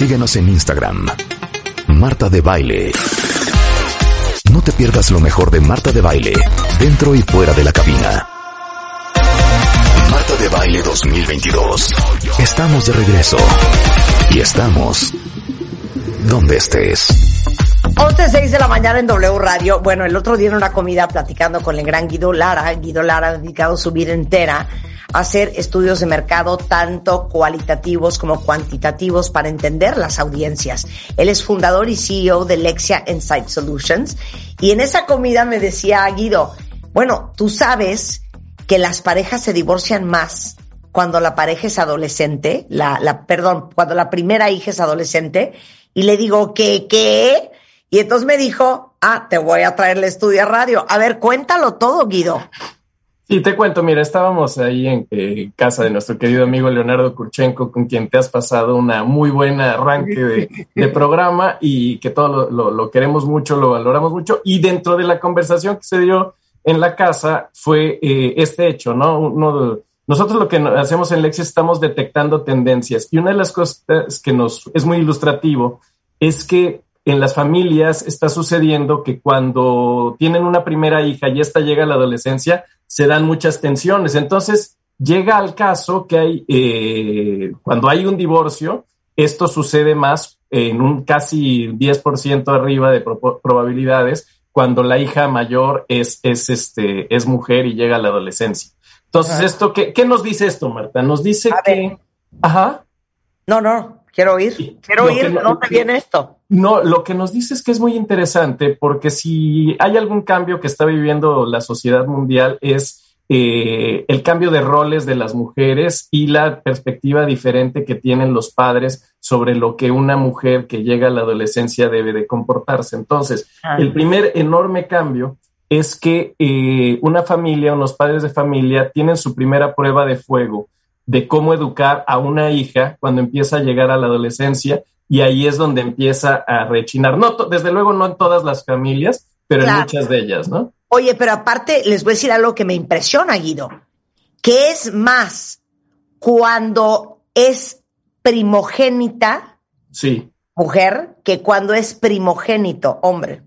Síguenos en Instagram. Marta de Baile. No te pierdas lo mejor de Marta de Baile, dentro y fuera de la cabina. Marta de Baile 2022. Estamos de regreso. Y estamos donde estés. 11.06 de la mañana en W Radio. Bueno, el otro día en una comida platicando con el gran Guido Lara, Guido Lara ha dedicado su vida entera hacer estudios de mercado tanto cualitativos como cuantitativos para entender las audiencias. Él es fundador y CEO de Lexia Insight Solutions y en esa comida me decía Guido, bueno, tú sabes que las parejas se divorcian más cuando la pareja es adolescente, la, la, perdón, cuando la primera hija es adolescente, y le digo, ¿qué, qué? Y entonces me dijo, ah, te voy a traer el estudio a radio. A ver, cuéntalo todo, Guido. Sí, te cuento, mira, estábamos ahí en eh, casa de nuestro querido amigo Leonardo Kurchenko, con quien te has pasado una muy buena arranque de, programa y que todo lo, queremos mucho, lo valoramos mucho. Y dentro de la conversación que se dio en la casa fue eh, este hecho, ¿no? nosotros lo que hacemos en Lexi estamos detectando tendencias y una de las cosas que nos es muy ilustrativo es que en las familias está sucediendo que cuando tienen una primera hija y esta llega a la adolescencia, se dan muchas tensiones. Entonces, llega al caso que hay, eh, cuando hay un divorcio, esto sucede más en un casi 10% arriba de probabilidades cuando la hija mayor es, es, este, es mujer y llega a la adolescencia. Entonces, esto, ¿qué, ¿qué nos dice esto, Marta? Nos dice que... Ajá. No, no, Quiero oír, quiero oír no dónde viene esto. No, lo que nos dice es que es muy interesante porque si hay algún cambio que está viviendo la sociedad mundial es eh, el cambio de roles de las mujeres y la perspectiva diferente que tienen los padres sobre lo que una mujer que llega a la adolescencia debe de comportarse. Entonces, ah. el primer enorme cambio es que eh, una familia, unos padres de familia tienen su primera prueba de fuego de cómo educar a una hija cuando empieza a llegar a la adolescencia y ahí es donde empieza a rechinar. No, desde luego no en todas las familias, pero en muchas de ellas, ¿no? Oye, pero aparte les voy a decir algo que me impresiona, Guido, que es más cuando es primogénita, sí. mujer, que cuando es primogénito, hombre.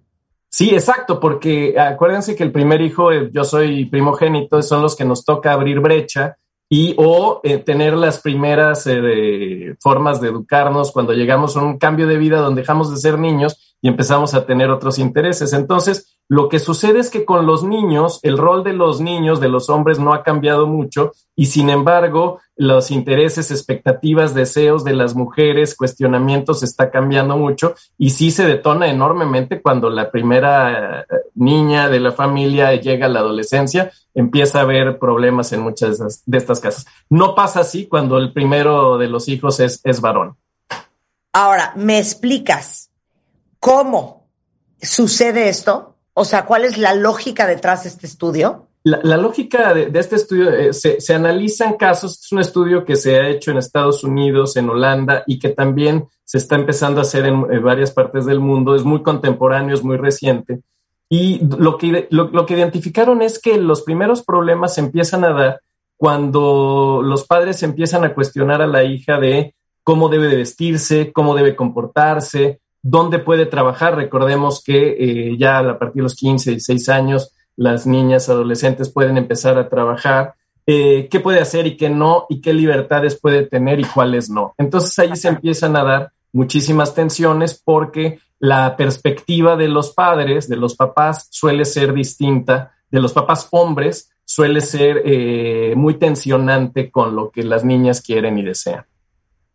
Sí, exacto, porque acuérdense que el primer hijo, eh, yo soy primogénito, son los que nos toca abrir brecha y o eh, tener las primeras eh, formas de educarnos cuando llegamos a un cambio de vida donde dejamos de ser niños y empezamos a tener otros intereses. Entonces, lo que sucede es que con los niños, el rol de los niños, de los hombres, no ha cambiado mucho y sin embargo, los intereses, expectativas, deseos de las mujeres, cuestionamientos está cambiando mucho y sí se detona enormemente cuando la primera eh, niña de la familia llega a la adolescencia, empieza a haber problemas en muchas de, estas casas. No pasa así cuando el primero de los hijos es, es varón. Ahora, ¿me explicas cómo sucede esto? O sea, ¿cuál es la lógica detrás de este estudio? La, lógica de, este estudio, eh, se, se, analizan casos, es un estudio que se ha hecho en Estados Unidos, en Holanda y que también se está empezando a hacer en, varias partes del mundo, es muy contemporáneo, es muy reciente. Y lo que, lo, que identificaron es que los primeros problemas empiezan a dar cuando los padres empiezan a cuestionar a la hija de cómo debe de vestirse, cómo debe comportarse, dónde puede trabajar. Recordemos que eh, ya a partir de los 15, 16 años, las niñas adolescentes pueden empezar a trabajar. Eh, qué puede hacer y qué no, y qué libertades puede tener y cuáles no. Entonces ahí se empiezan a dar muchísimas tensiones porque la perspectiva de los padres, de los papás, suele ser distinta, de los papás hombres, suele ser eh, muy tensionante con lo que las niñas quieren y desean.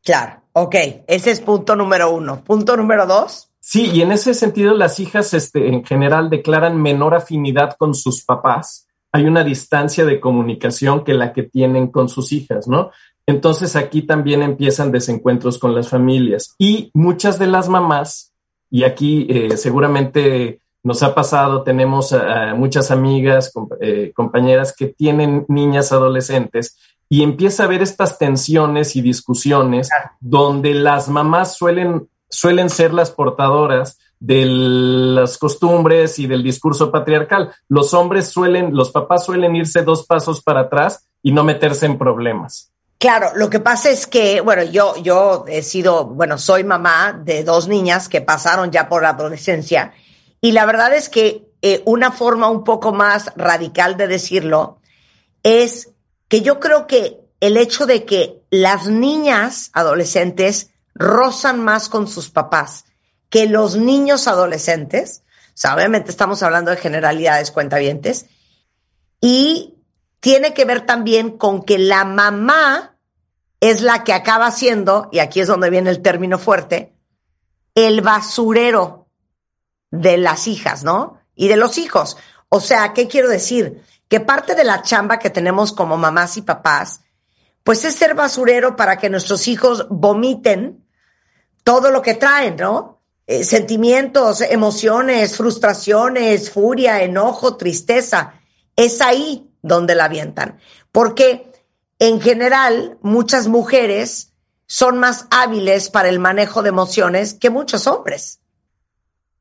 Claro, ok, ese es punto número uno. Punto número dos. Sí, y en ese sentido las hijas este, en general declaran menor afinidad con sus papás. Hay una distancia de comunicación que la que tienen con sus hijas, ¿no? Entonces aquí también empiezan desencuentros con las familias y muchas de las mamás, y aquí eh, seguramente nos ha pasado, tenemos muchas amigas, eh, compañeras que tienen niñas adolescentes y empieza a haber estas tensiones y discusiones donde las mamás suelen, suelen ser las portadoras de las costumbres y del discurso patriarcal. Los hombres suelen, los papás suelen irse dos pasos para atrás y no meterse en problemas. Claro, lo que pasa es que, bueno, yo, yo he sido, bueno, soy mamá de dos niñas que pasaron ya por la adolescencia y la verdad es que eh, una forma un poco más radical de decirlo es que yo creo que el hecho de que las niñas adolescentes rozan más con sus papás que los niños adolescentes, o sea, obviamente estamos hablando de generalidades cuentavientes, y tiene que ver también con que la mamá es la que acaba siendo, y aquí es donde viene el término fuerte, el basurero de las hijas, ¿no? Y de los hijos. O sea, ¿qué quiero decir? Que parte de la chamba que tenemos como mamás y papás, pues es ser basurero para que nuestros hijos vomiten todo lo que traen, ¿no? Eh, sentimientos, emociones, frustraciones, furia, enojo, tristeza. Es ahí donde la avientan. Porque en general muchas mujeres son más hábiles para el manejo de emociones que muchos hombres.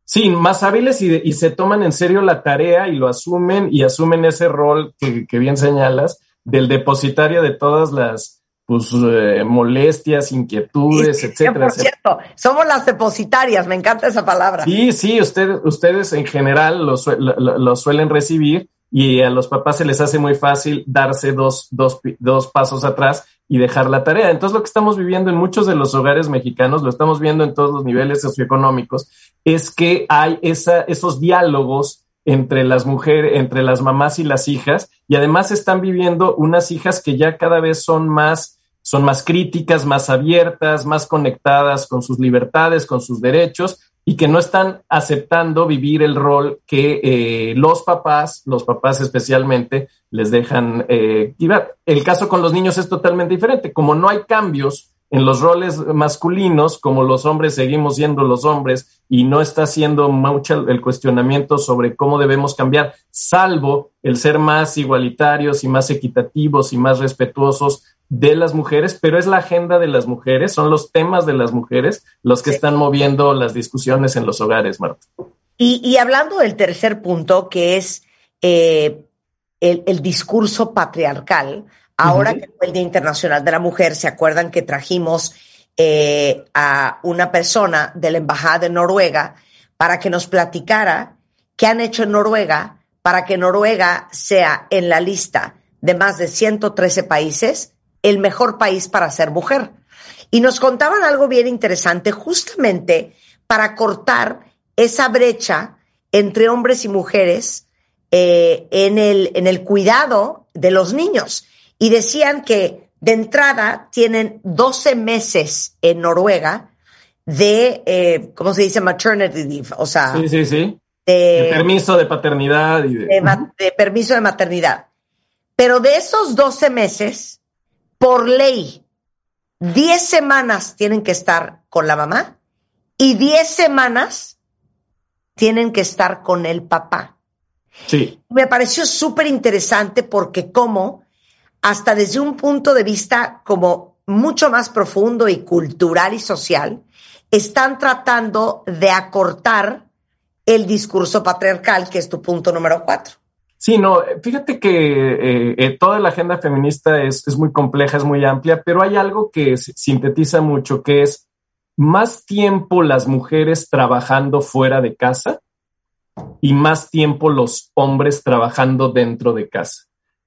Sí, más hábiles y, se toman en serio la tarea y lo asumen y asumen ese rol que, bien señalas del depositario de todas las pues, eh, molestias, inquietudes, etcétera. cierto, somos las depositarias, me encanta esa palabra. Sí, sí, usted, ustedes en general lo suelen recibir y a los papás se les hace muy fácil darse dos, dos, dos pasos atrás y dejar la tarea. Entonces lo que estamos viviendo en muchos de los hogares mexicanos, lo estamos viendo en todos los niveles socioeconómicos, es que hay esa, esos diálogos entre las mujeres, entre las mamás y las hijas, y además están viviendo unas hijas que ya cada vez son más, son más críticas, más abiertas, más conectadas con sus libertades, con sus derechos, y que no están aceptando vivir el rol que eh, los papás, los papás especialmente, les dejan eh, El caso con los niños es totalmente diferente. Como no hay cambios en los roles masculinos, como los hombres seguimos siendo los hombres y no está haciendo mucho el cuestionamiento sobre cómo debemos cambiar, salvo el ser más igualitarios y más equitativos y más respetuosos de las mujeres, pero es la agenda de las mujeres, son los temas de las mujeres los que están moviendo las discusiones en los hogares, Marta. Y, hablando del tercer punto, que es eh, el, discurso patriarcal, ahora que fue el Día Internacional de la Mujer, ¿se acuerdan que trajimos eh, a una persona de la Embajada de Noruega para que nos platicara qué han hecho en Noruega para que Noruega sea en la lista de más de 113 países el mejor país para ser mujer. Y nos contaban algo bien interesante justamente para cortar esa brecha entre hombres y mujeres eh, en, el, en el cuidado de los niños. Y decían que de entrada tienen 12 meses en Noruega de, eh, ¿cómo se dice? Maternity leave. O sea, sí, sí, sí. De, permiso de paternidad y de... de permiso de maternidad. Pero de esos 12 meses, por ley, 10 semanas tienen que estar con la mamá y 10 semanas tienen que estar con el papá. Sí. Me pareció súper interesante porque como, hasta desde un punto de vista como mucho más profundo y cultural y social, están tratando de acortar el discurso patriarcal, que es tu punto número cuatro. Sí, no, fíjate que eh, eh, toda la agenda feminista es, es, muy compleja, es muy amplia, pero hay algo que sintetiza mucho, que es más tiempo las mujeres trabajando fuera de casa y más tiempo los hombres trabajando dentro de casa.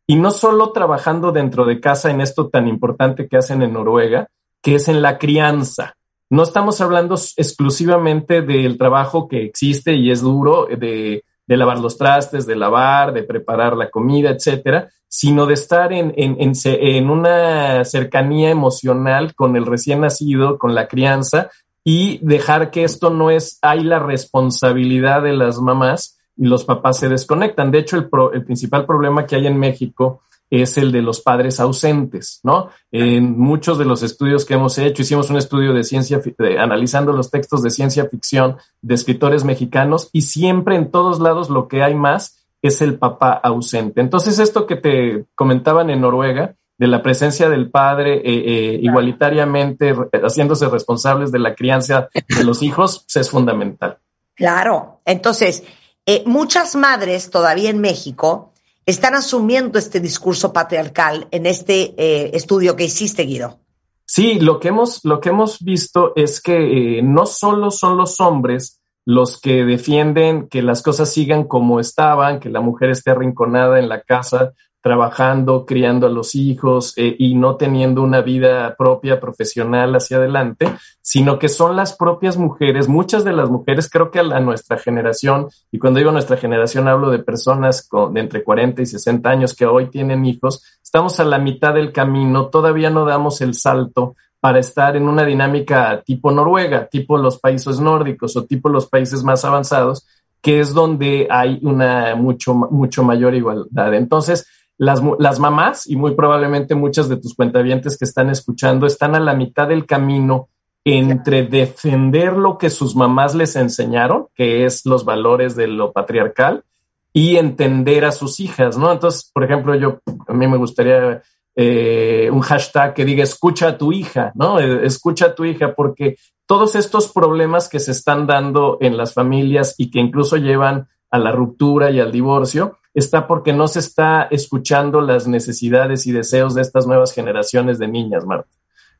Y no solo trabajando dentro de casa en esto tan importante que hacen en Noruega, que es en la crianza. No estamos hablando exclusivamente del trabajo que existe y es duro, de de lavar los trastes, de lavar, de preparar la comida, etcétera, sino de estar en, en, en, una cercanía emocional con el recién nacido, con la crianza, y dejar que esto no es, hay la responsabilidad de las mamás y los papás se desconectan. De hecho, el, el principal problema que hay en México es el de los padres ausentes, ¿no? En muchos de los estudios que hemos hecho, hicimos un estudio de ciencia, analizando los textos de ciencia ficción de escritores mexicanos y siempre en todos lados lo que hay más es el papá ausente. Entonces, esto que te comentaban en Noruega, de la presencia del padre eh, eh, igualitariamente haciéndose responsables de la crianza de los hijos, pues, es fundamental. Claro. Entonces, eh, muchas madres todavía en México están asumiendo este discurso patriarcal en este eh, estudio que hiciste, Guido. Sí, lo que hemos, lo que hemos visto es que eh, no solo son los hombres los que defienden que las cosas sigan como estaban, que la mujer esté arrinconada en la casa trabajando, criando a los hijos eh, y no teniendo una vida propia profesional hacia adelante, sino que son las propias mujeres, muchas de las mujeres, creo que a, la, nuestra generación, y cuando digo nuestra generación hablo de personas con, de entre 40 y 60 años que hoy tienen hijos, estamos a la mitad del camino, todavía no damos el salto para estar en una dinámica tipo Noruega, tipo los países nórdicos o tipo los países más avanzados, que es donde hay una mucho, mucho mayor igualdad. Entonces, las, mamás y muy probablemente muchas de tus cuentavientes que están escuchando están a la mitad del camino entre defender lo que sus mamás les enseñaron, que es los valores de lo patriarcal, y entender a sus hijas, ¿no? Entonces, por ejemplo, yo, a mí me gustaría eh, un hashtag que diga escucha a tu hija, ¿no? Eh, escucha a tu hija, porque todos estos problemas que se están dando en las familias y que incluso llevan a la ruptura y al divorcio, está porque no se está escuchando las necesidades y deseos de estas nuevas generaciones de niñas, Marta.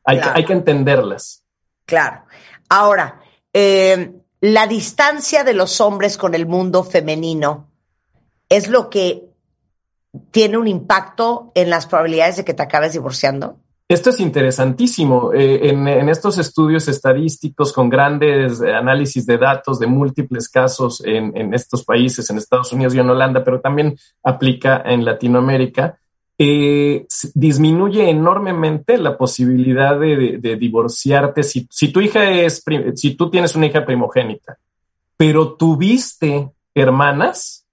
Hay, que, hay que entenderlas. Claro. Ahora, eh, la distancia de los hombres con el mundo femenino es lo que tiene un impacto en las probabilidades de que te acabes divorciando. Esto es interesantísimo. Eh, en, estos estudios estadísticos con grandes análisis de datos de múltiples casos en, estos países, en Estados Unidos y en Holanda, pero también aplica en Latinoamérica, eh, disminuye enormemente la posibilidad de, divorciarte si, tu hija es, si tú tienes una hija primogénita, pero tuviste hermanas,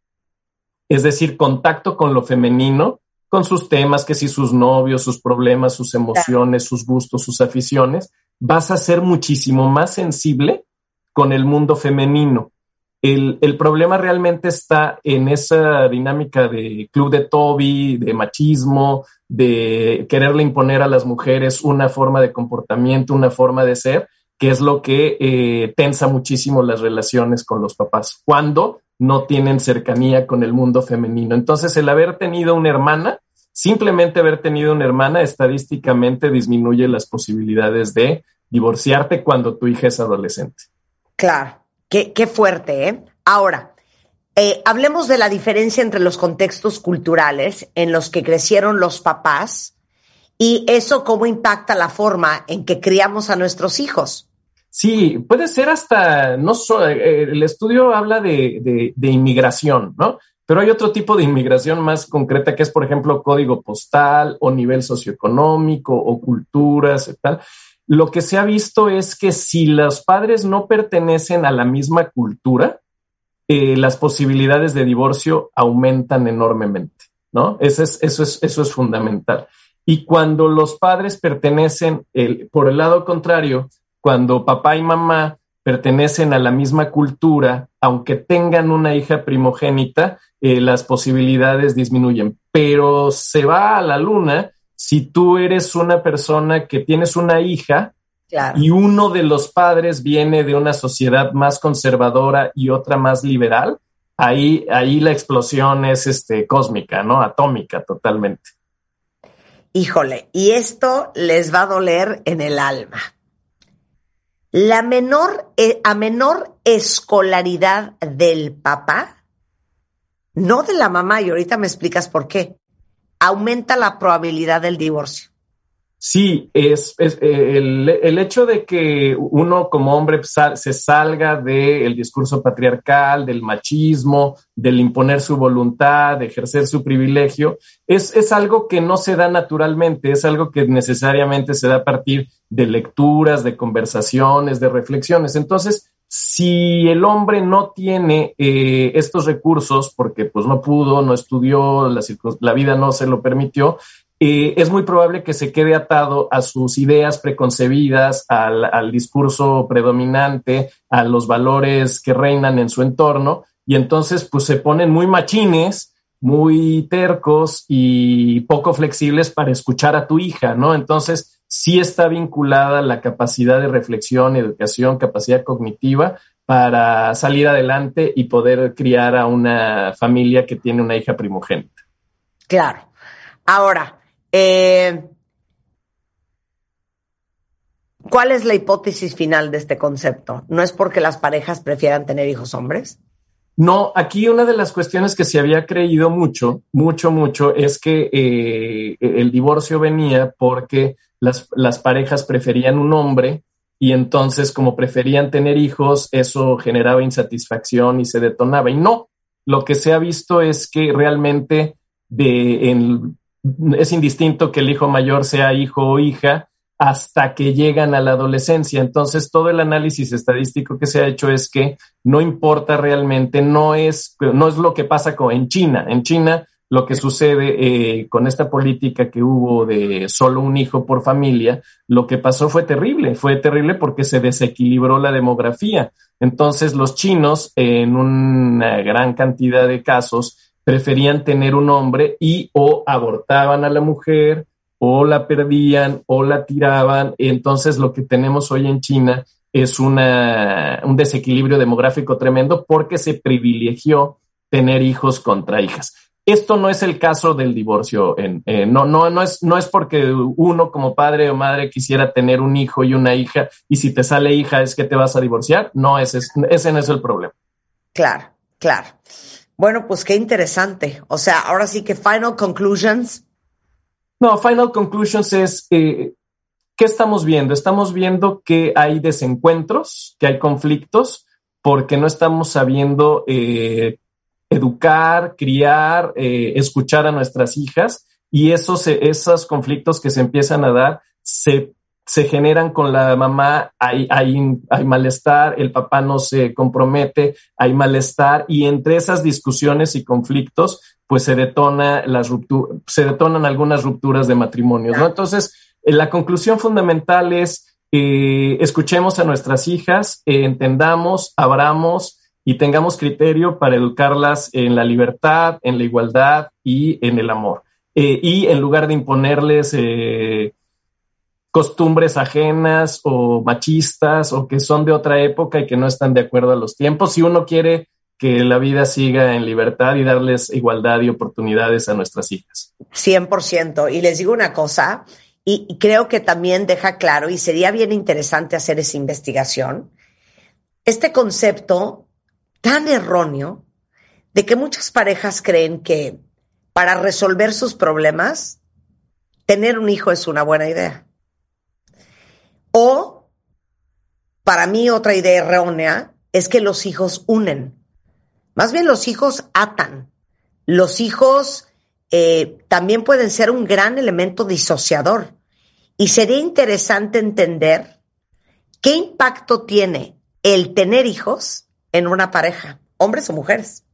es decir, contacto con lo femenino, con sus temas, que si sus novios, sus problemas, sus emociones, sus gustos, sus aficiones, vas a ser muchísimo más sensible con el mundo femenino. El, problema realmente está en esa dinámica de club de Toby, de machismo, de quererle imponer a las mujeres una forma de comportamiento, una forma de ser, que es lo que eh, tensa muchísimo las relaciones con los papás. Cuando no tienen cercanía con el mundo femenino. Entonces, el haber tenido una hermana, simplemente haber tenido una hermana, estadísticamente disminuye las posibilidades de divorciarte cuando tu hija es adolescente. Claro, qué, fuerte, ¿eh? Ahora, eh, hablemos de la diferencia entre los contextos culturales en los que crecieron los papás y eso cómo impacta la forma en que criamos a nuestros hijos. Sí, puede ser hasta, no eh, el estudio habla de, inmigración, ¿no? Pero hay otro tipo de inmigración más concreta que es, por ejemplo, código postal o nivel socioeconómico o culturas y tal. Lo que se ha visto es que si los padres no pertenecen a la misma cultura, eh, las posibilidades de divorcio aumentan enormemente, ¿no? Eso es, eso es, eso es fundamental. Y cuando los padres pertenecen, por el lado contrario, cuando papá y mamá pertenecen a la misma cultura, aunque tengan una hija primogénita, eh, las posibilidades disminuyen. Pero se va a la luna si tú eres una persona que tienes una hija y uno de los padres viene de una sociedad más conservadora y otra más liberal, ahí, ahí la explosión es este, cósmica, ¿no? Atómica totalmente. Híjole, y esto les va a doler en el alma la menor, eh, a menor escolaridad del papá, no de la mamá, y ahorita me explicas por qué, aumenta la probabilidad del divorcio. Sí, es, el, hecho de que uno como hombre se salga del discurso patriarcal, del machismo, del imponer su voluntad, de ejercer su privilegio, es, es algo que no se da naturalmente, es algo que necesariamente se da a partir de lecturas, de conversaciones, de reflexiones. Entonces, si el hombre no tiene eh, estos recursos, porque pues no pudo, no estudió, la, la vida no se lo permitió, eh, es muy probable que se quede atado a sus ideas preconcebidas, al, discurso predominante, a los valores que reinan en su entorno, y entonces pues se ponen muy machines, muy tercos y poco flexibles para escuchar a tu hija, ¿no? Entonces sí está vinculada la capacidad de reflexión, educación, capacidad cognitiva para salir adelante y poder criar a una familia que tiene una hija primogénita. Claro. Ahora, eh, ¿cuál es la hipótesis final de este concepto? ¿No es porque las parejas prefieran tener hijos hombres? No, aquí una de las cuestiones que se había creído mucho, mucho, mucho, es que eh, el divorcio venía porque las, las parejas preferían un hombre y entonces como preferían tener hijos, eso generaba insatisfacción y se detonaba. Y no, lo que se ha visto es que realmente de, es indistinto que el hijo mayor sea hijo o hija hasta que llegan a la adolescencia. Entonces, todo el análisis estadístico que se ha hecho es que no importa realmente, no es, no es lo que pasa con, en China. En China, lo que sucede eh, con esta política que hubo de solo un hijo por familia, lo que pasó fue terrible, fue terrible porque se desequilibró la demografía. Entonces los chinos, en una gran cantidad de casos, preferían tener un hombre y o abortaban a la mujer o la perdían o la tiraban. Entonces lo que tenemos hoy en China es una, un desequilibrio demográfico tremendo porque se privilegió tener hijos contra hijas. Esto no es el caso del divorcio. En, no, no, no, es, no es porque uno como padre o madre quisiera tener un hijo y una hija y si te sale hija es que te vas a divorciar. No, ese, ese no es el problema. Claro, claro. Bueno, pues qué interesante. O sea, ahora sí que final conclusions. No, final conclusions es, eh, ¿qué estamos viendo? Estamos viendo que hay desencuentros, que hay conflictos, porque no estamos sabiendo eh, educar, criar, eh, escuchar a nuestras hijas y esos, esos conflictos que se empiezan a dar se, se generan con la mamá, hay, hay, hay malestar, el papá no se compromete, hay malestar y entre esas discusiones y conflictos pues se detona las rupturas, se detonan algunas rupturas de matrimonios, ¿no? Entonces, eh, la conclusión fundamental es eh, escuchemos a nuestras hijas, entendamos, abramos, y tengamos criterio para educarlas en la libertad, en la igualdad y en el amor. Eh, y en lugar de imponerles eh, costumbres ajenas o machistas o que son de otra época y que no están de acuerdo a los tiempos, si uno quiere que la vida siga en libertad y darles igualdad y oportunidades a nuestras hijas. 100%. Y les digo una cosa, y creo que también deja claro, y sería bien interesante hacer esa investigación, este concepto tan erróneo de que muchas parejas creen que para resolver sus problemas, tener un hijo es una buena idea. O, para mí, otra idea errónea es que los hijos unen. Más bien los hijos atan. Los hijos eh, también pueden ser un gran elemento disociador. Y sería interesante entender qué impacto tiene el tener hijos en una pareja, hombres o mujeres.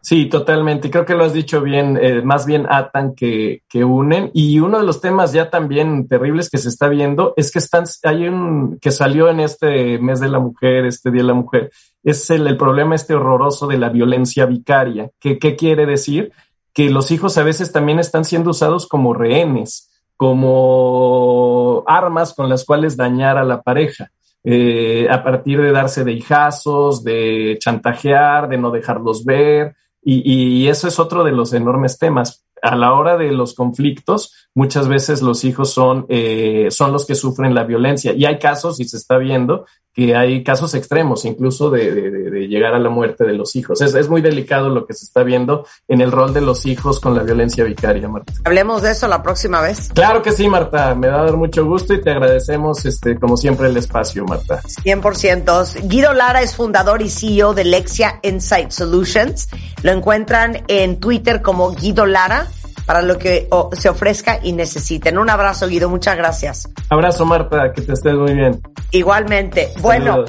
Sí, totalmente. Creo que lo has dicho bien, eh, más bien atan que, que, unen. Y uno de los temas ya también terribles que se está viendo es que están, hay un que salió en este mes de la mujer, este día de la mujer, es el, el problema este horroroso de la violencia vicaria. ¿Qué, ¿Qué quiere decir? Que los hijos a veces también están siendo usados como rehenes, como armas con las cuales dañar a la pareja. Eh, a partir de darse de hijazos, de chantajear, de no dejarlos ver, y, y, eso es otro de los enormes temas. A la hora de los conflictos, muchas veces los hijos son, eh, son los que sufren la violencia. Y hay casos, y se está viendo, que hay casos extremos, incluso de, de, llegar a la muerte de los hijos. Es, es, muy delicado lo que se está viendo en el rol de los hijos con la violencia vicaria, Marta. Hablemos de eso la próxima vez. Claro que sí, Marta. Me va a dar mucho gusto y te agradecemos, este, como siempre, el espacio, Marta. 100%. Guido Lara es fundador y CEO de Lexia Insight Solutions. Lo encuentran en Twitter como Guido Lara para lo que se ofrezca y necesiten. Un abrazo, Guido. Muchas gracias. Abrazo, Marta. Que te estés muy bien. Igualmente. Bueno,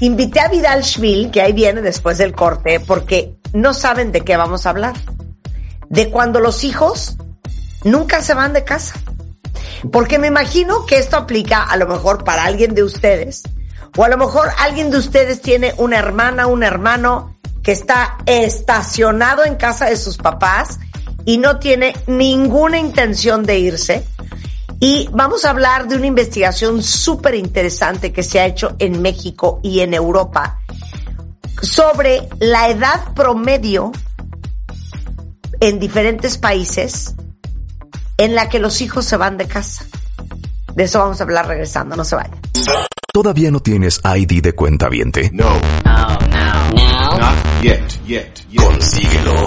invité a Vidal Schmil, que ahí viene después del corte, porque no saben de qué vamos a hablar. De cuando los hijos nunca se van de casa. Porque me imagino que esto aplica a lo mejor para alguien de ustedes, o a lo mejor alguien de ustedes tiene una hermana, un hermano que está estacionado en casa de sus papás y no tiene ninguna intención de irse y vamos a hablar de una investigación súper interesante que se ha hecho en México y en Europa sobre la edad promedio en diferentes países en la que los hijos se van de casa. De eso vamos a hablar regresando, no se vayan. ¿Todavía no tienes ID de cuenta viente? No. Oh, no. No. Not yet, yet, yet. Consíguelo